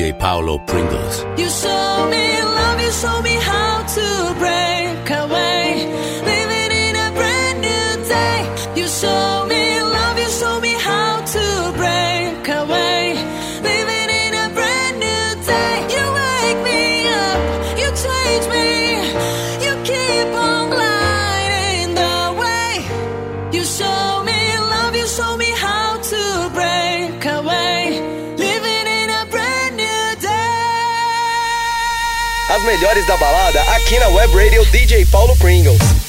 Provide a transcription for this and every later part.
DJ Paulo Pringles. You show me love, you show me how. melhores da balada aqui na Web Radio DJ Paulo Pringles.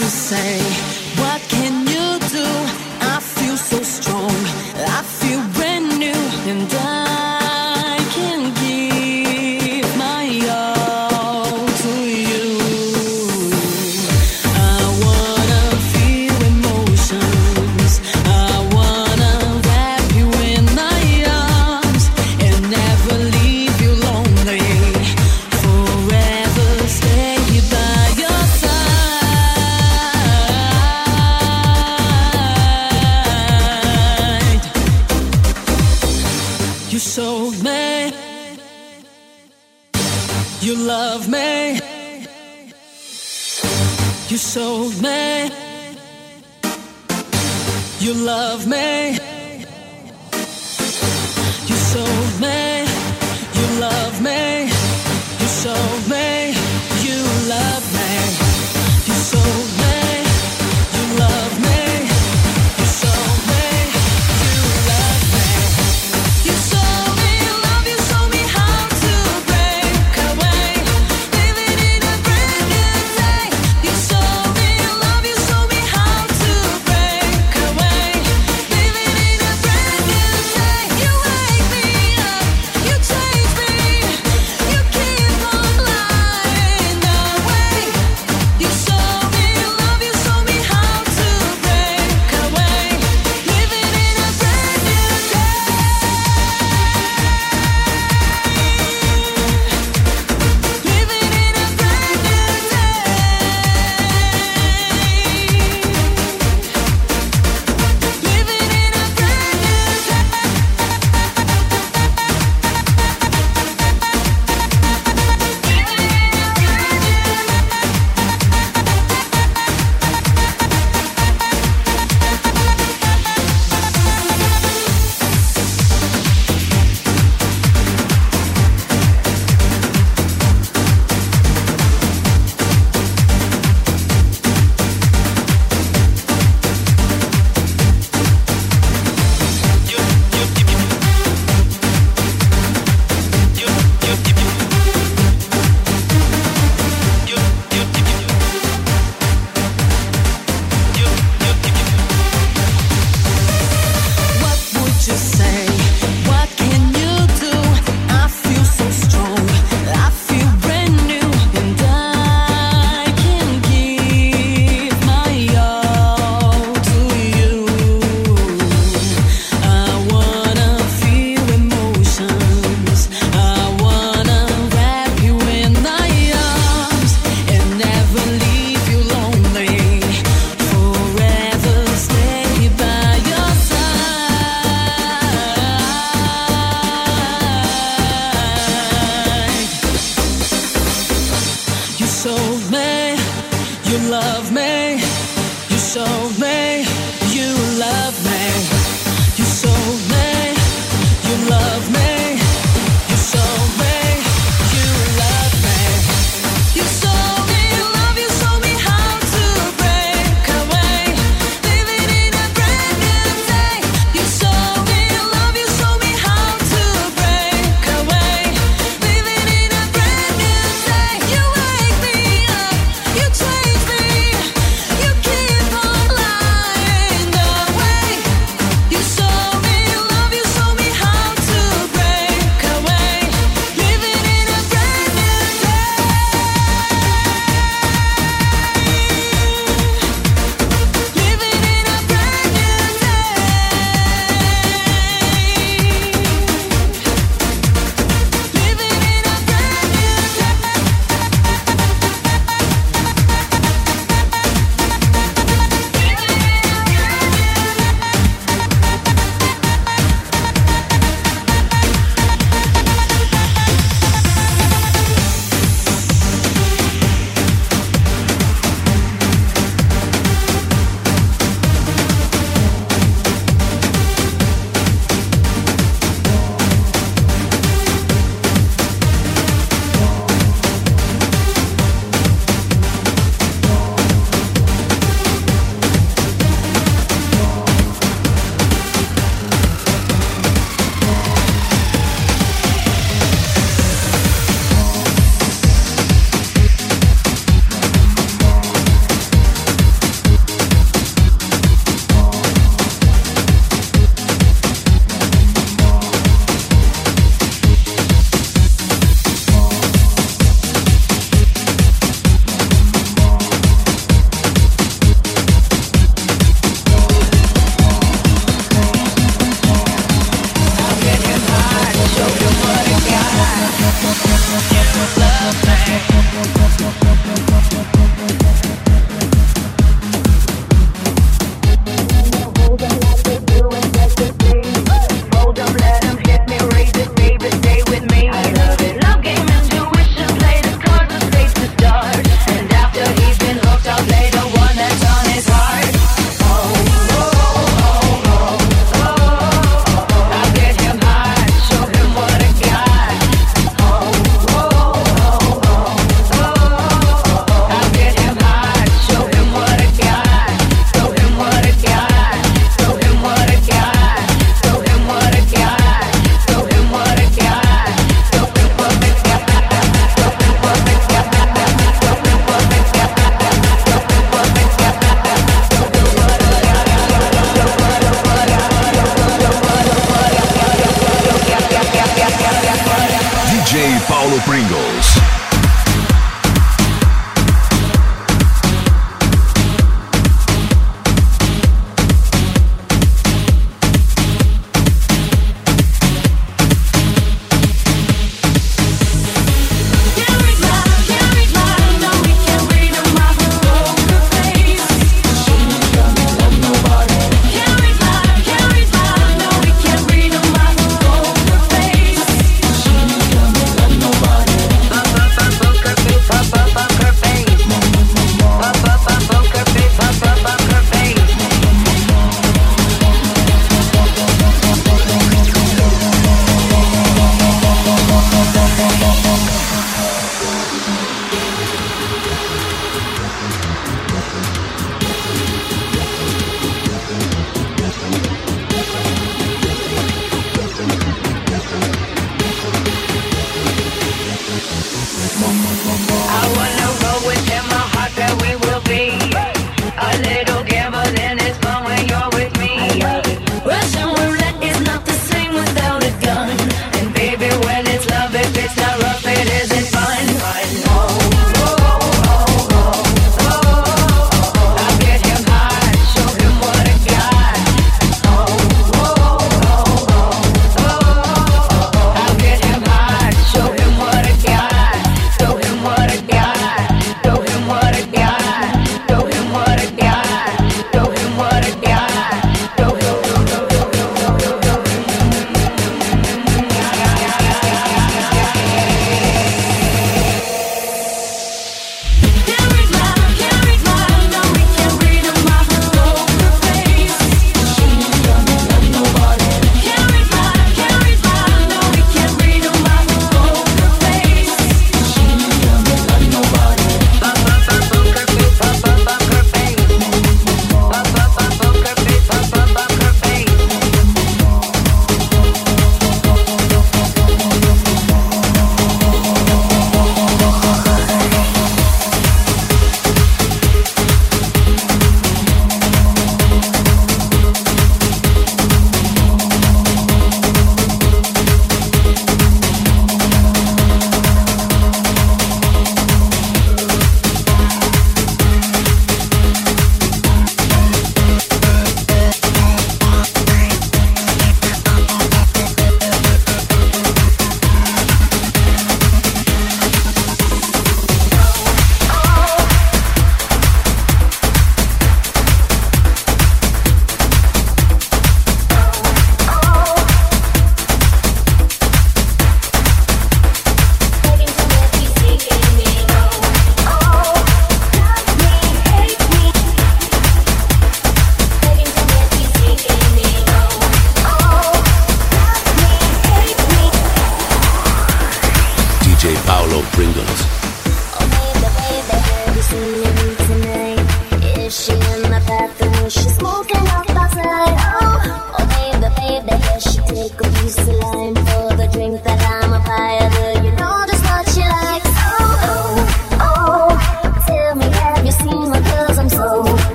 you say.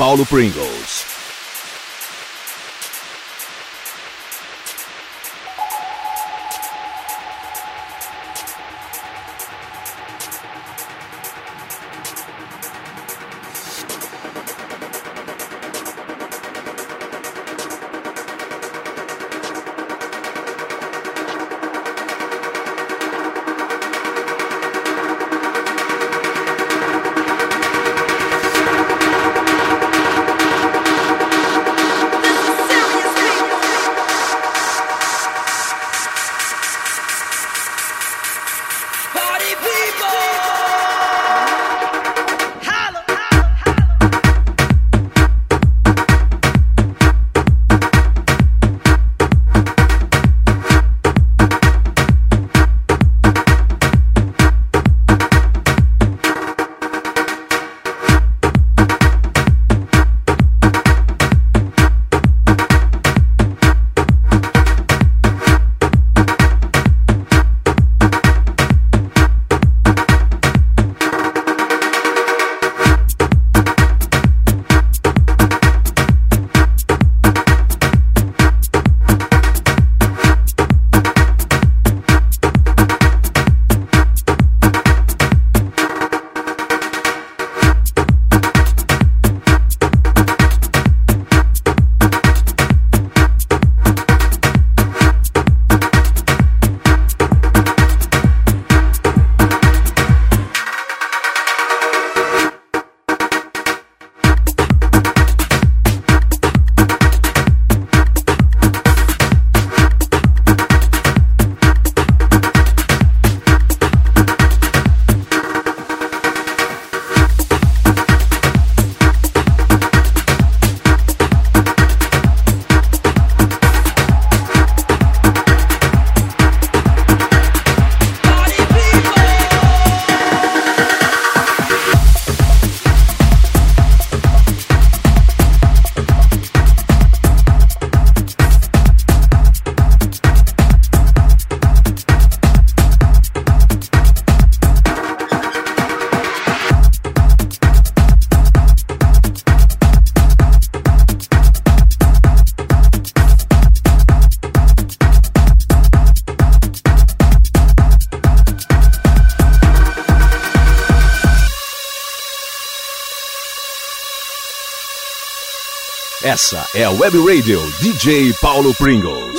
Paulo Pringle. Essa é a Web Radio DJ Paulo Pringles.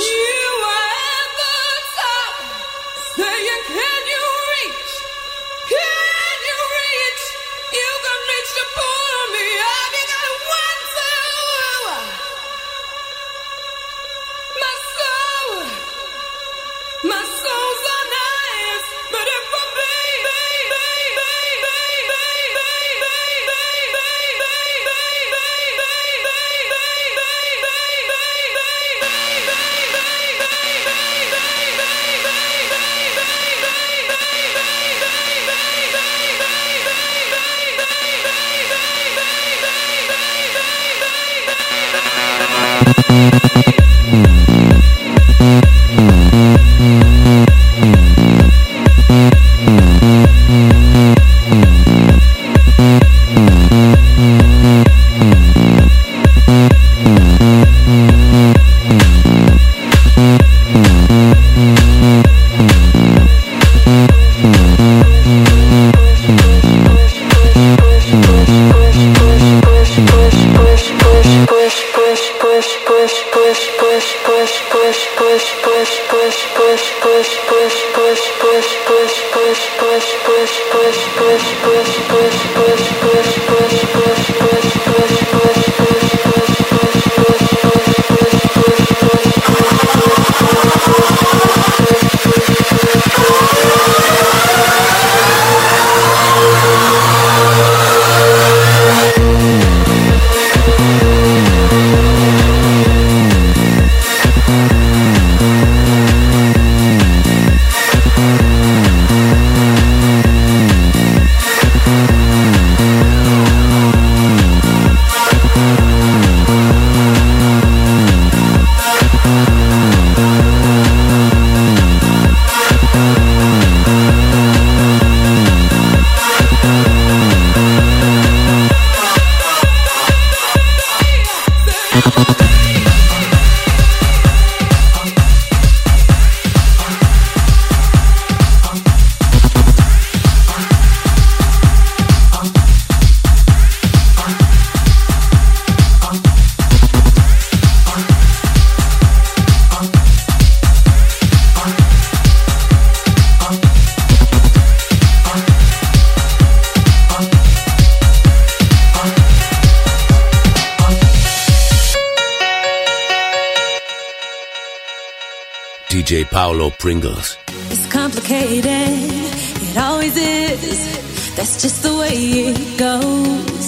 DJ Paulo Pringles. It's complicated, it always is. That's just the way it goes.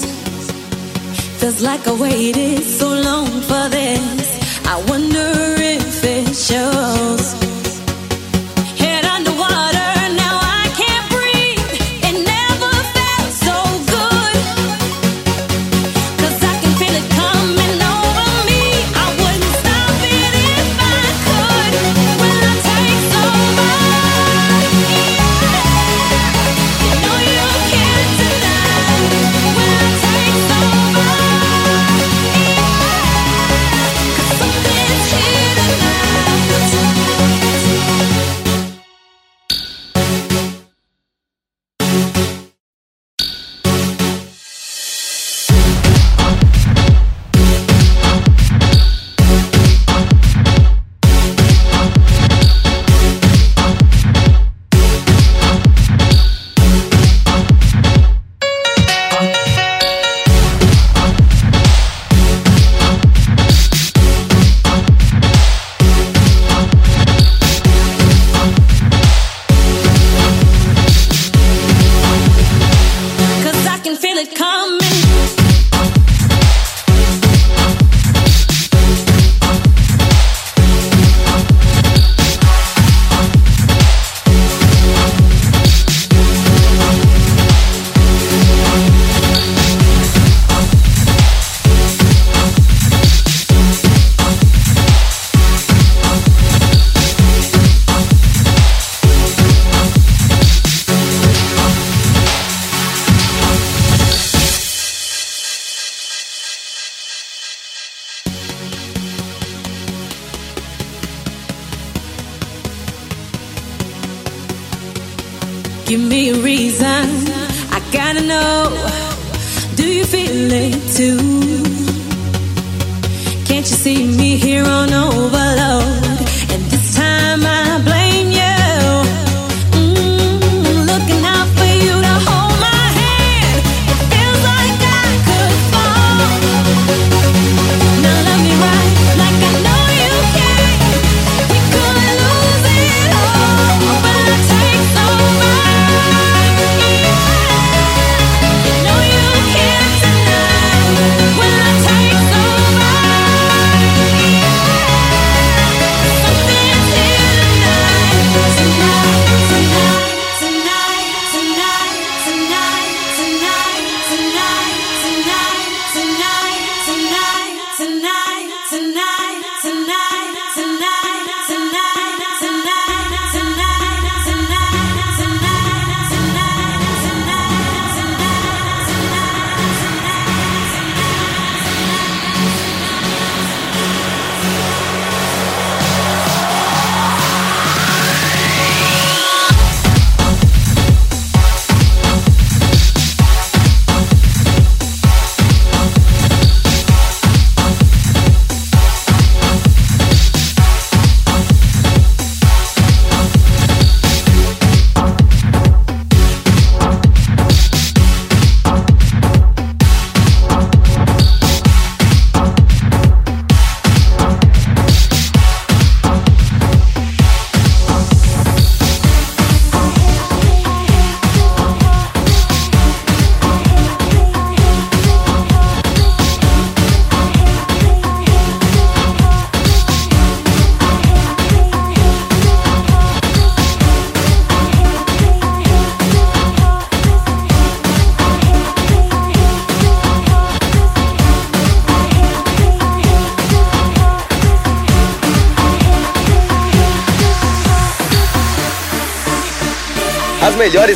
Feels like I waited so long for this. I wonder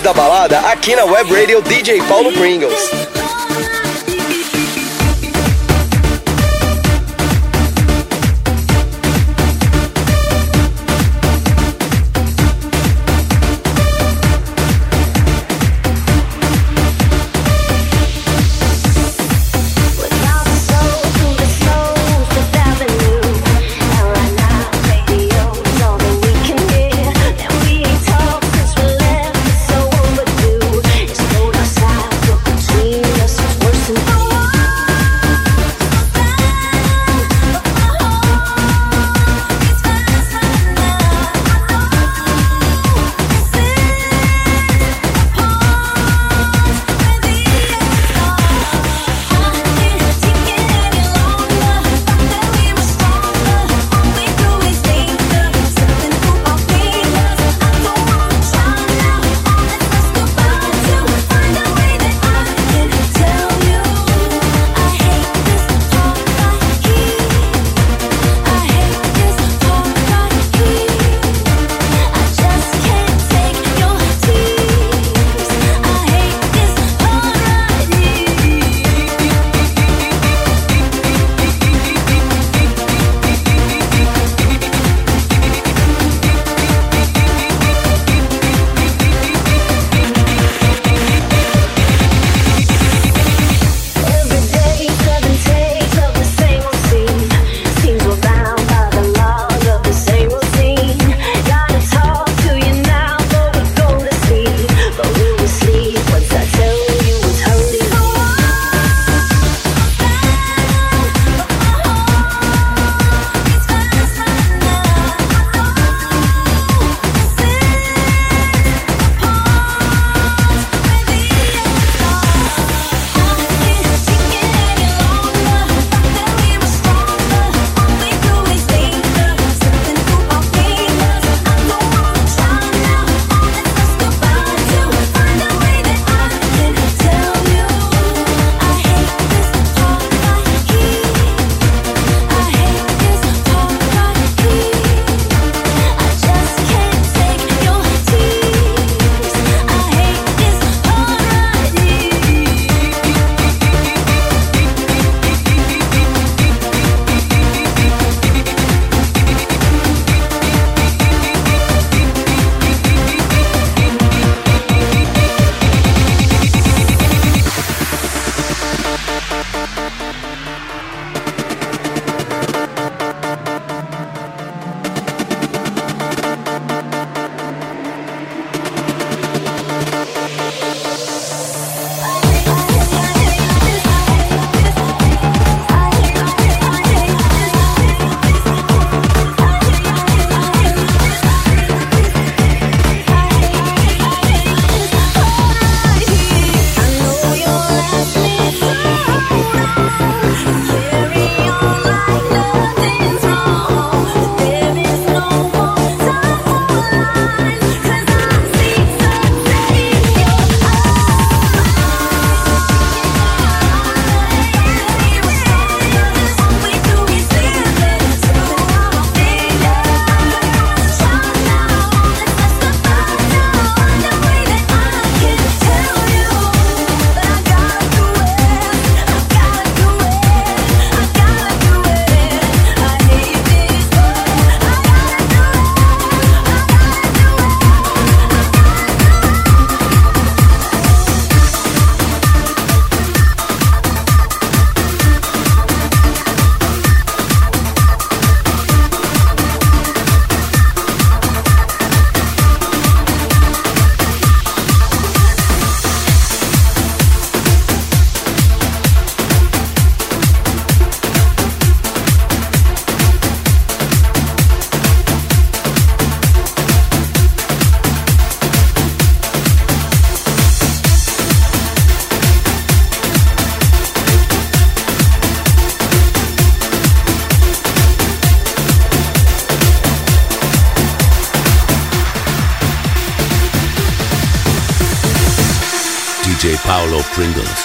da balada aqui na Web Radio DJ Paulo Pringles. Pringles.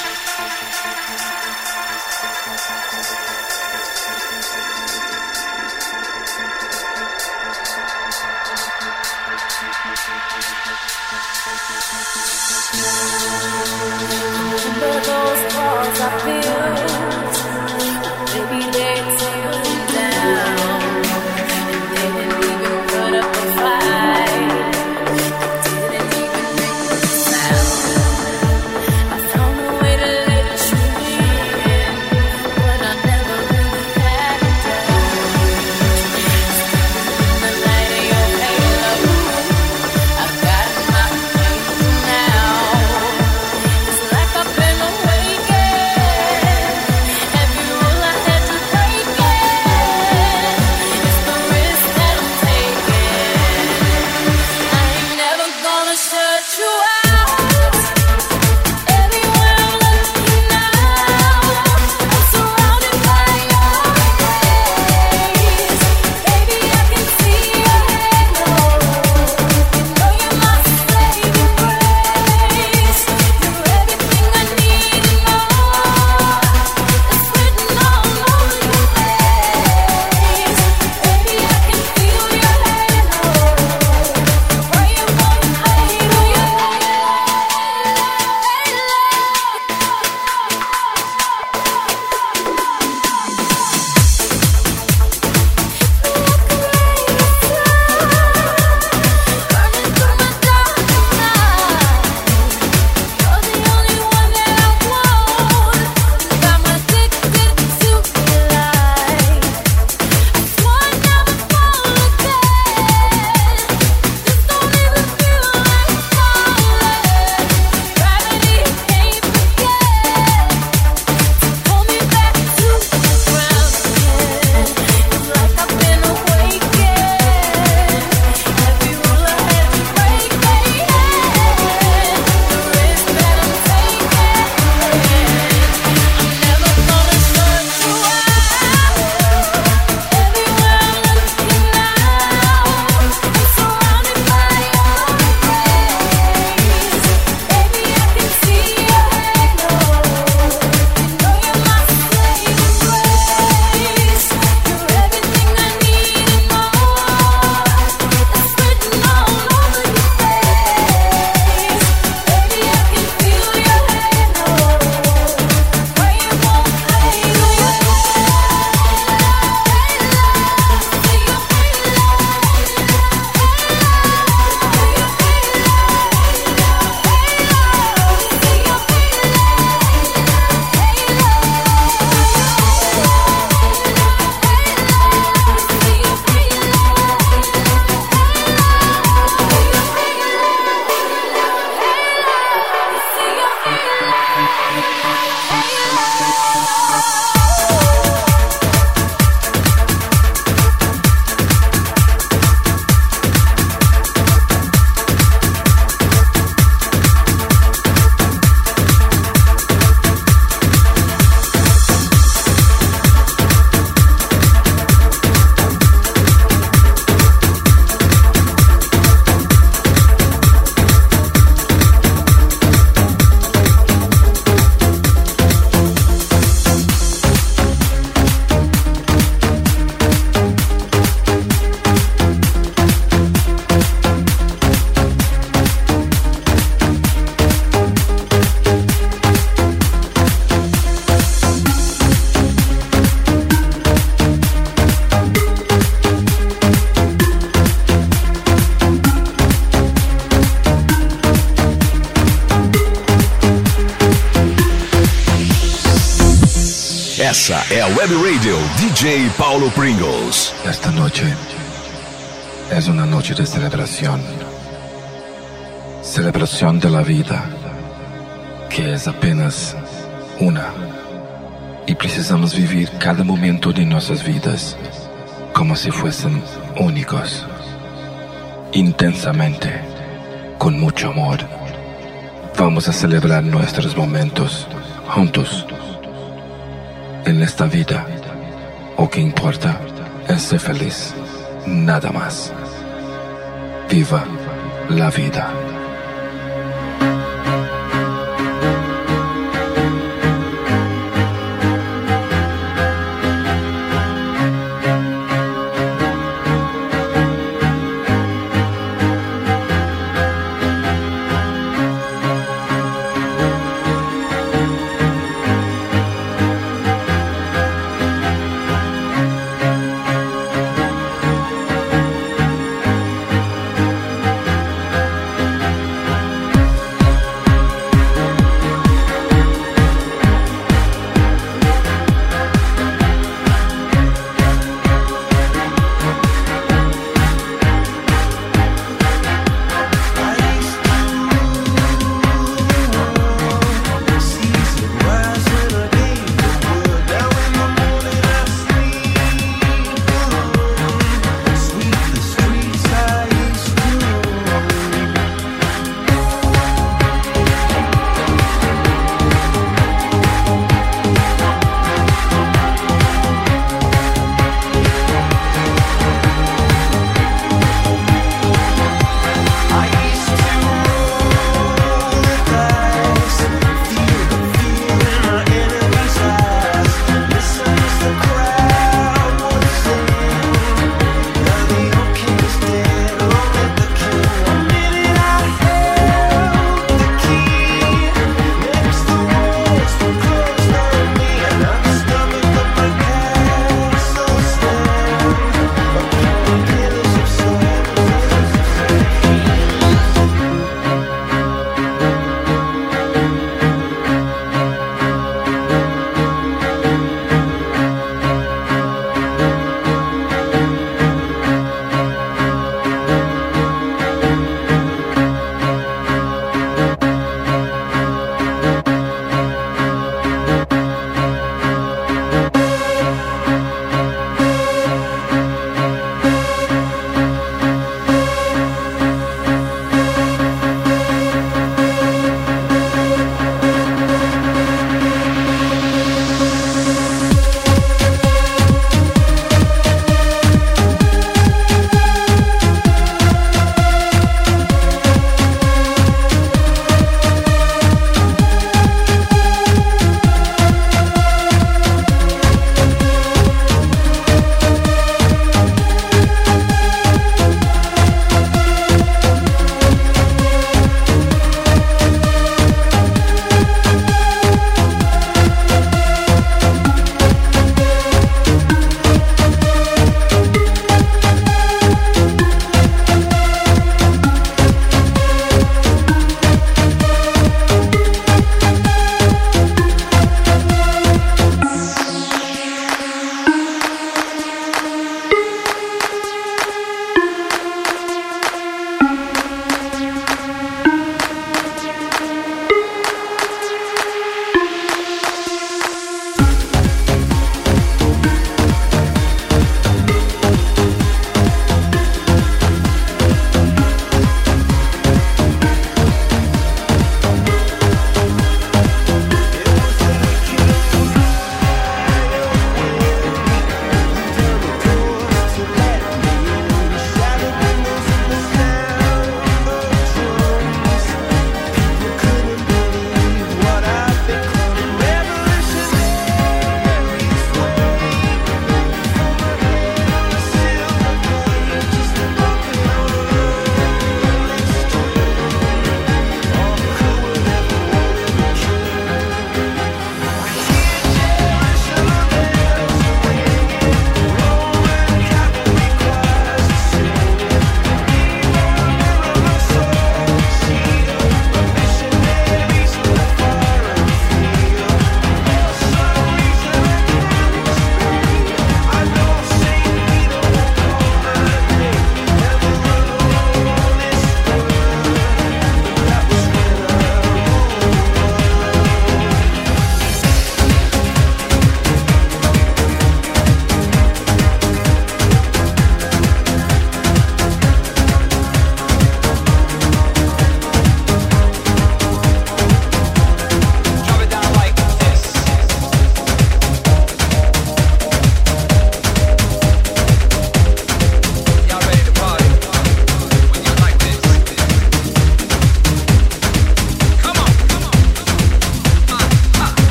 Essa é a Web Radio DJ Paulo Pringles. Esta noche es una noche de celebración. Celebración de la vida, que es apenas una. Y precisamos vivir cada momento de nuestras vidas como si fuesen únicos, intensamente, con mucho amor. Vamos a celebrar nuestros momentos juntos en esta vida, o que importa es ser feliz, nada más. Viva la vida.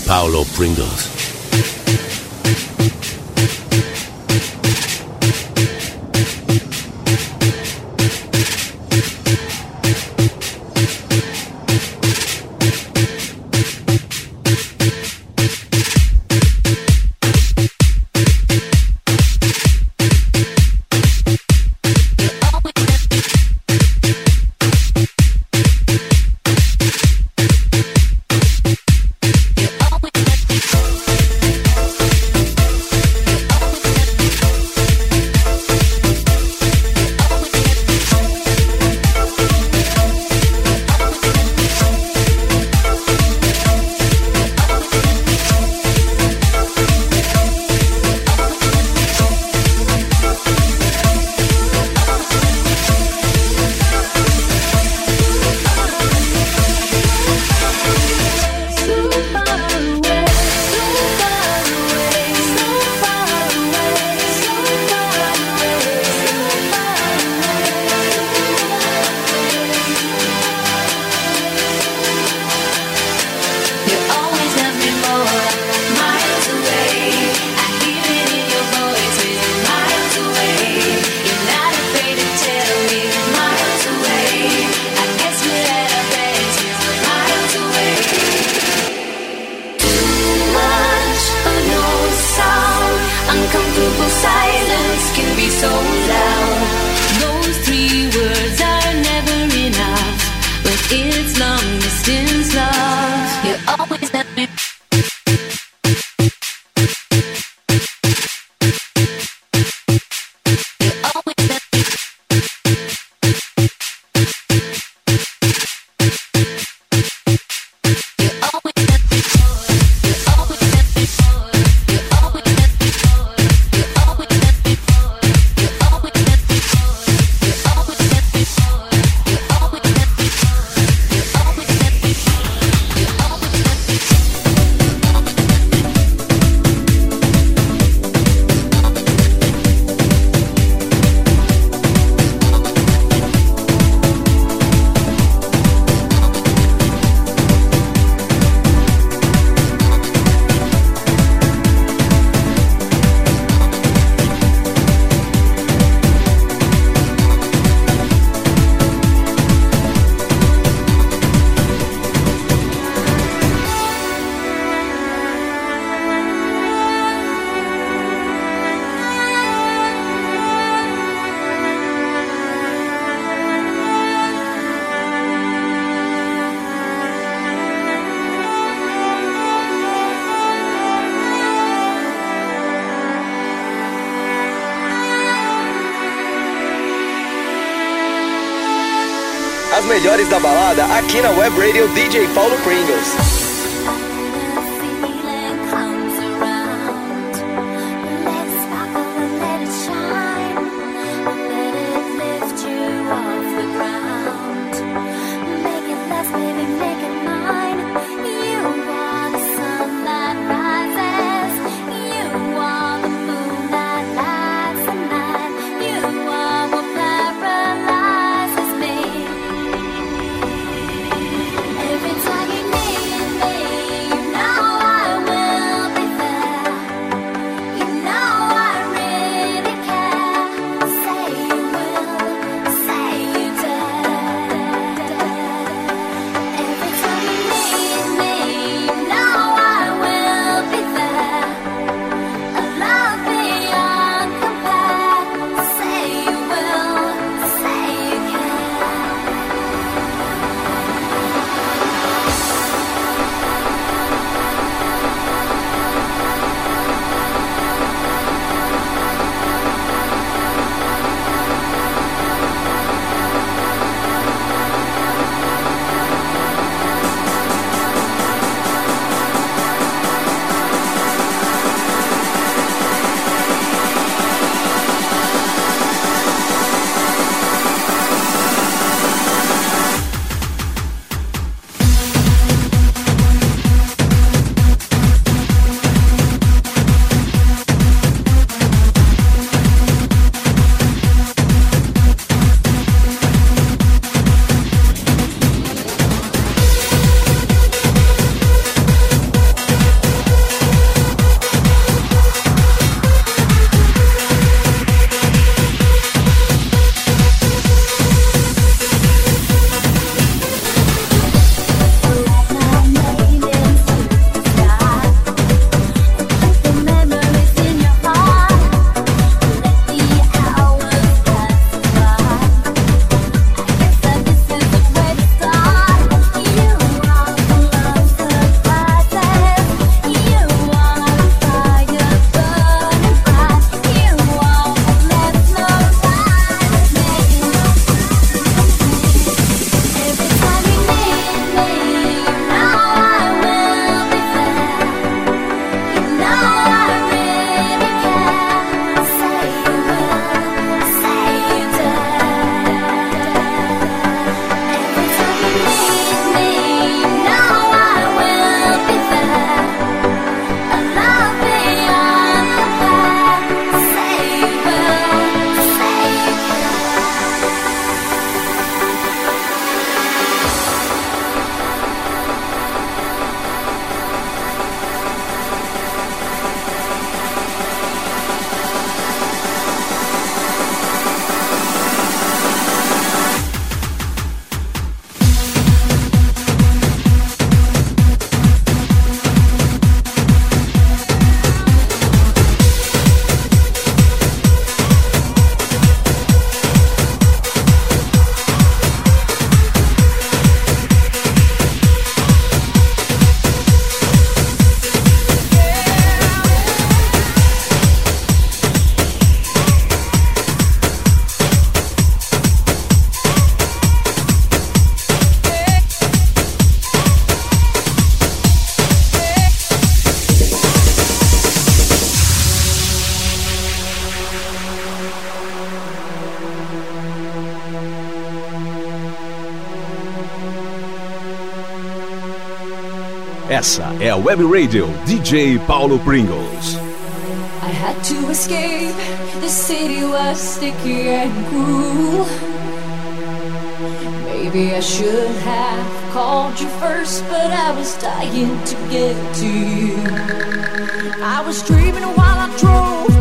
Paulo Pringles. Melhores da balada aqui na Web Radio DJ Paulo Pringles. É a Web Radio DJ Paulo Pringles. I had to escape. The city was sticky and cruel. Maybe I should have called you first, but I was dying to get to you. I was dreaming while I drove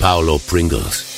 Paulo Pringles.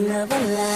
Keep our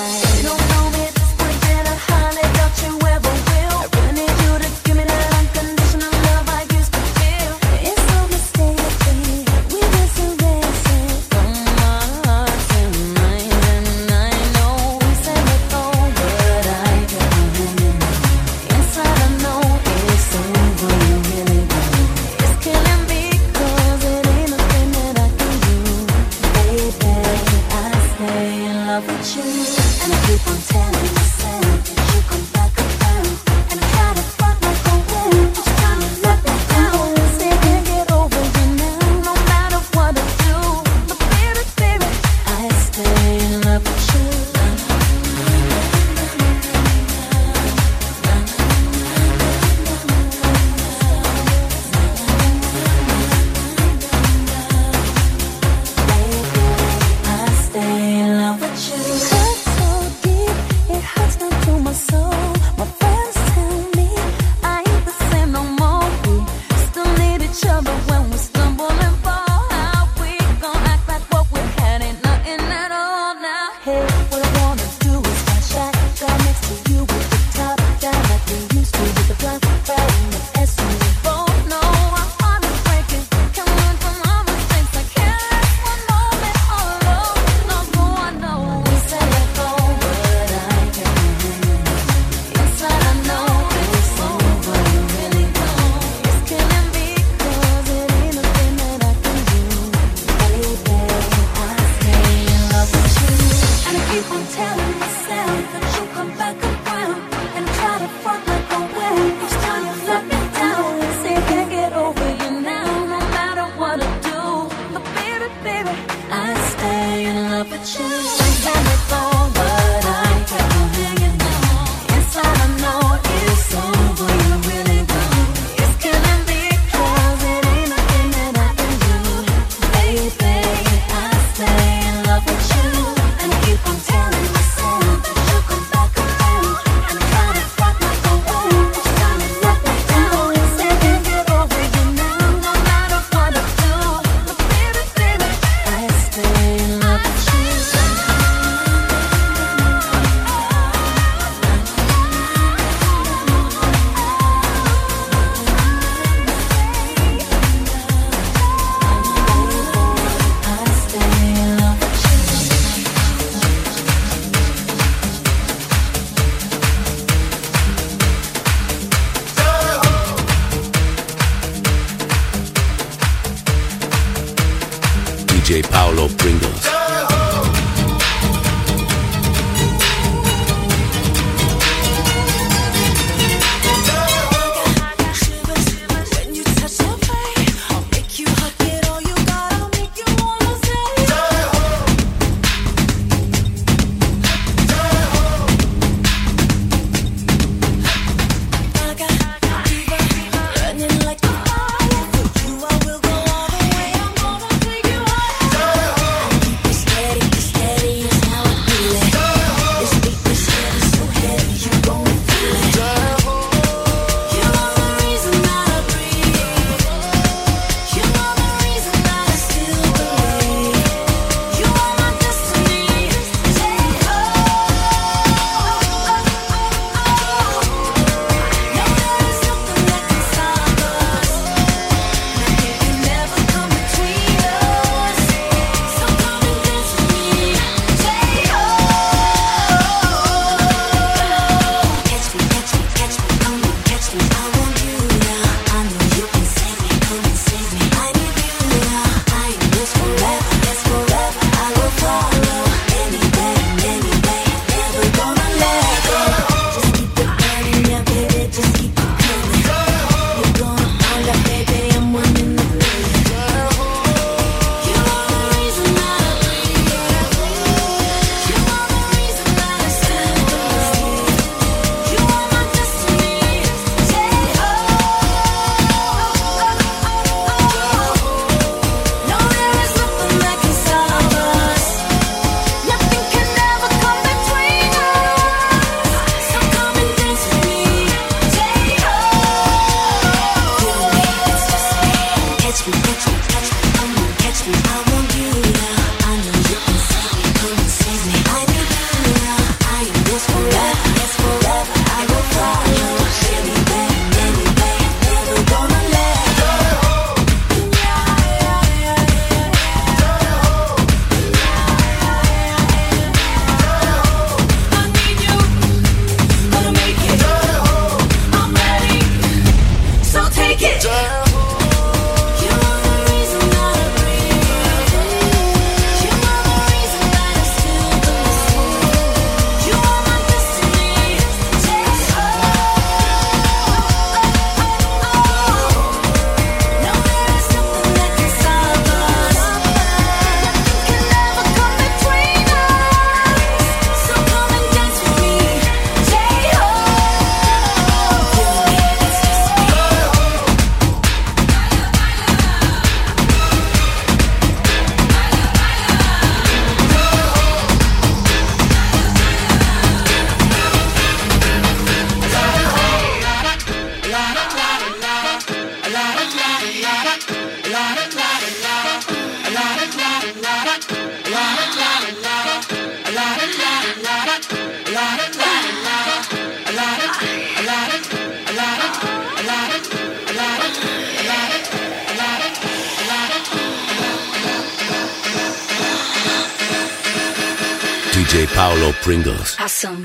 awesome.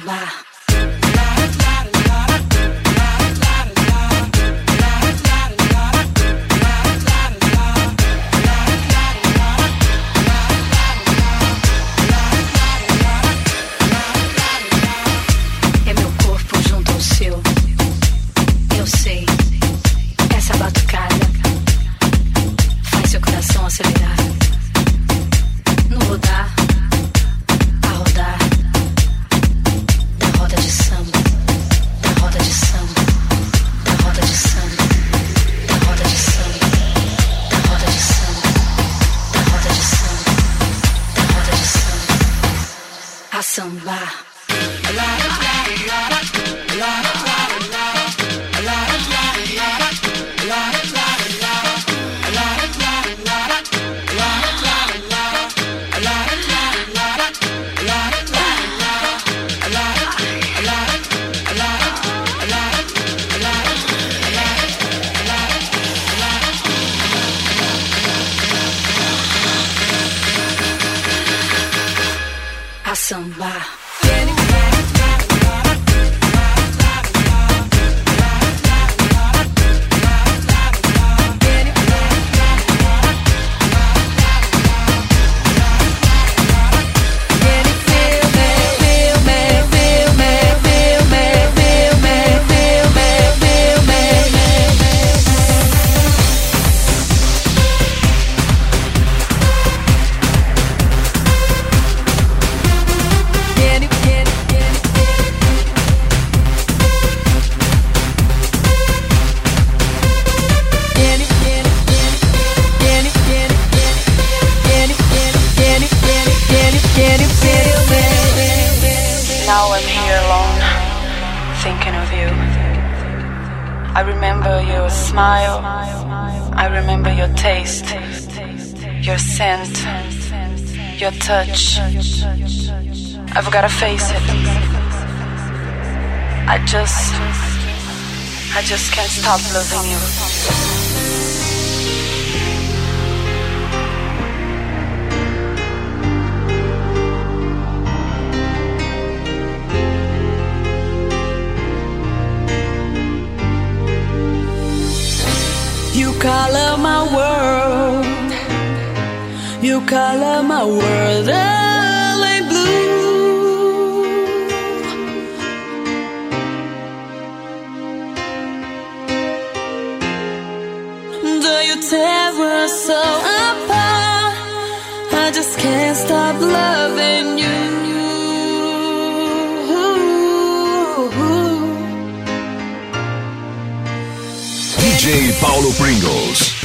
gotta face it. I just, I just can't stop loving you. DJ Paulo Pringles.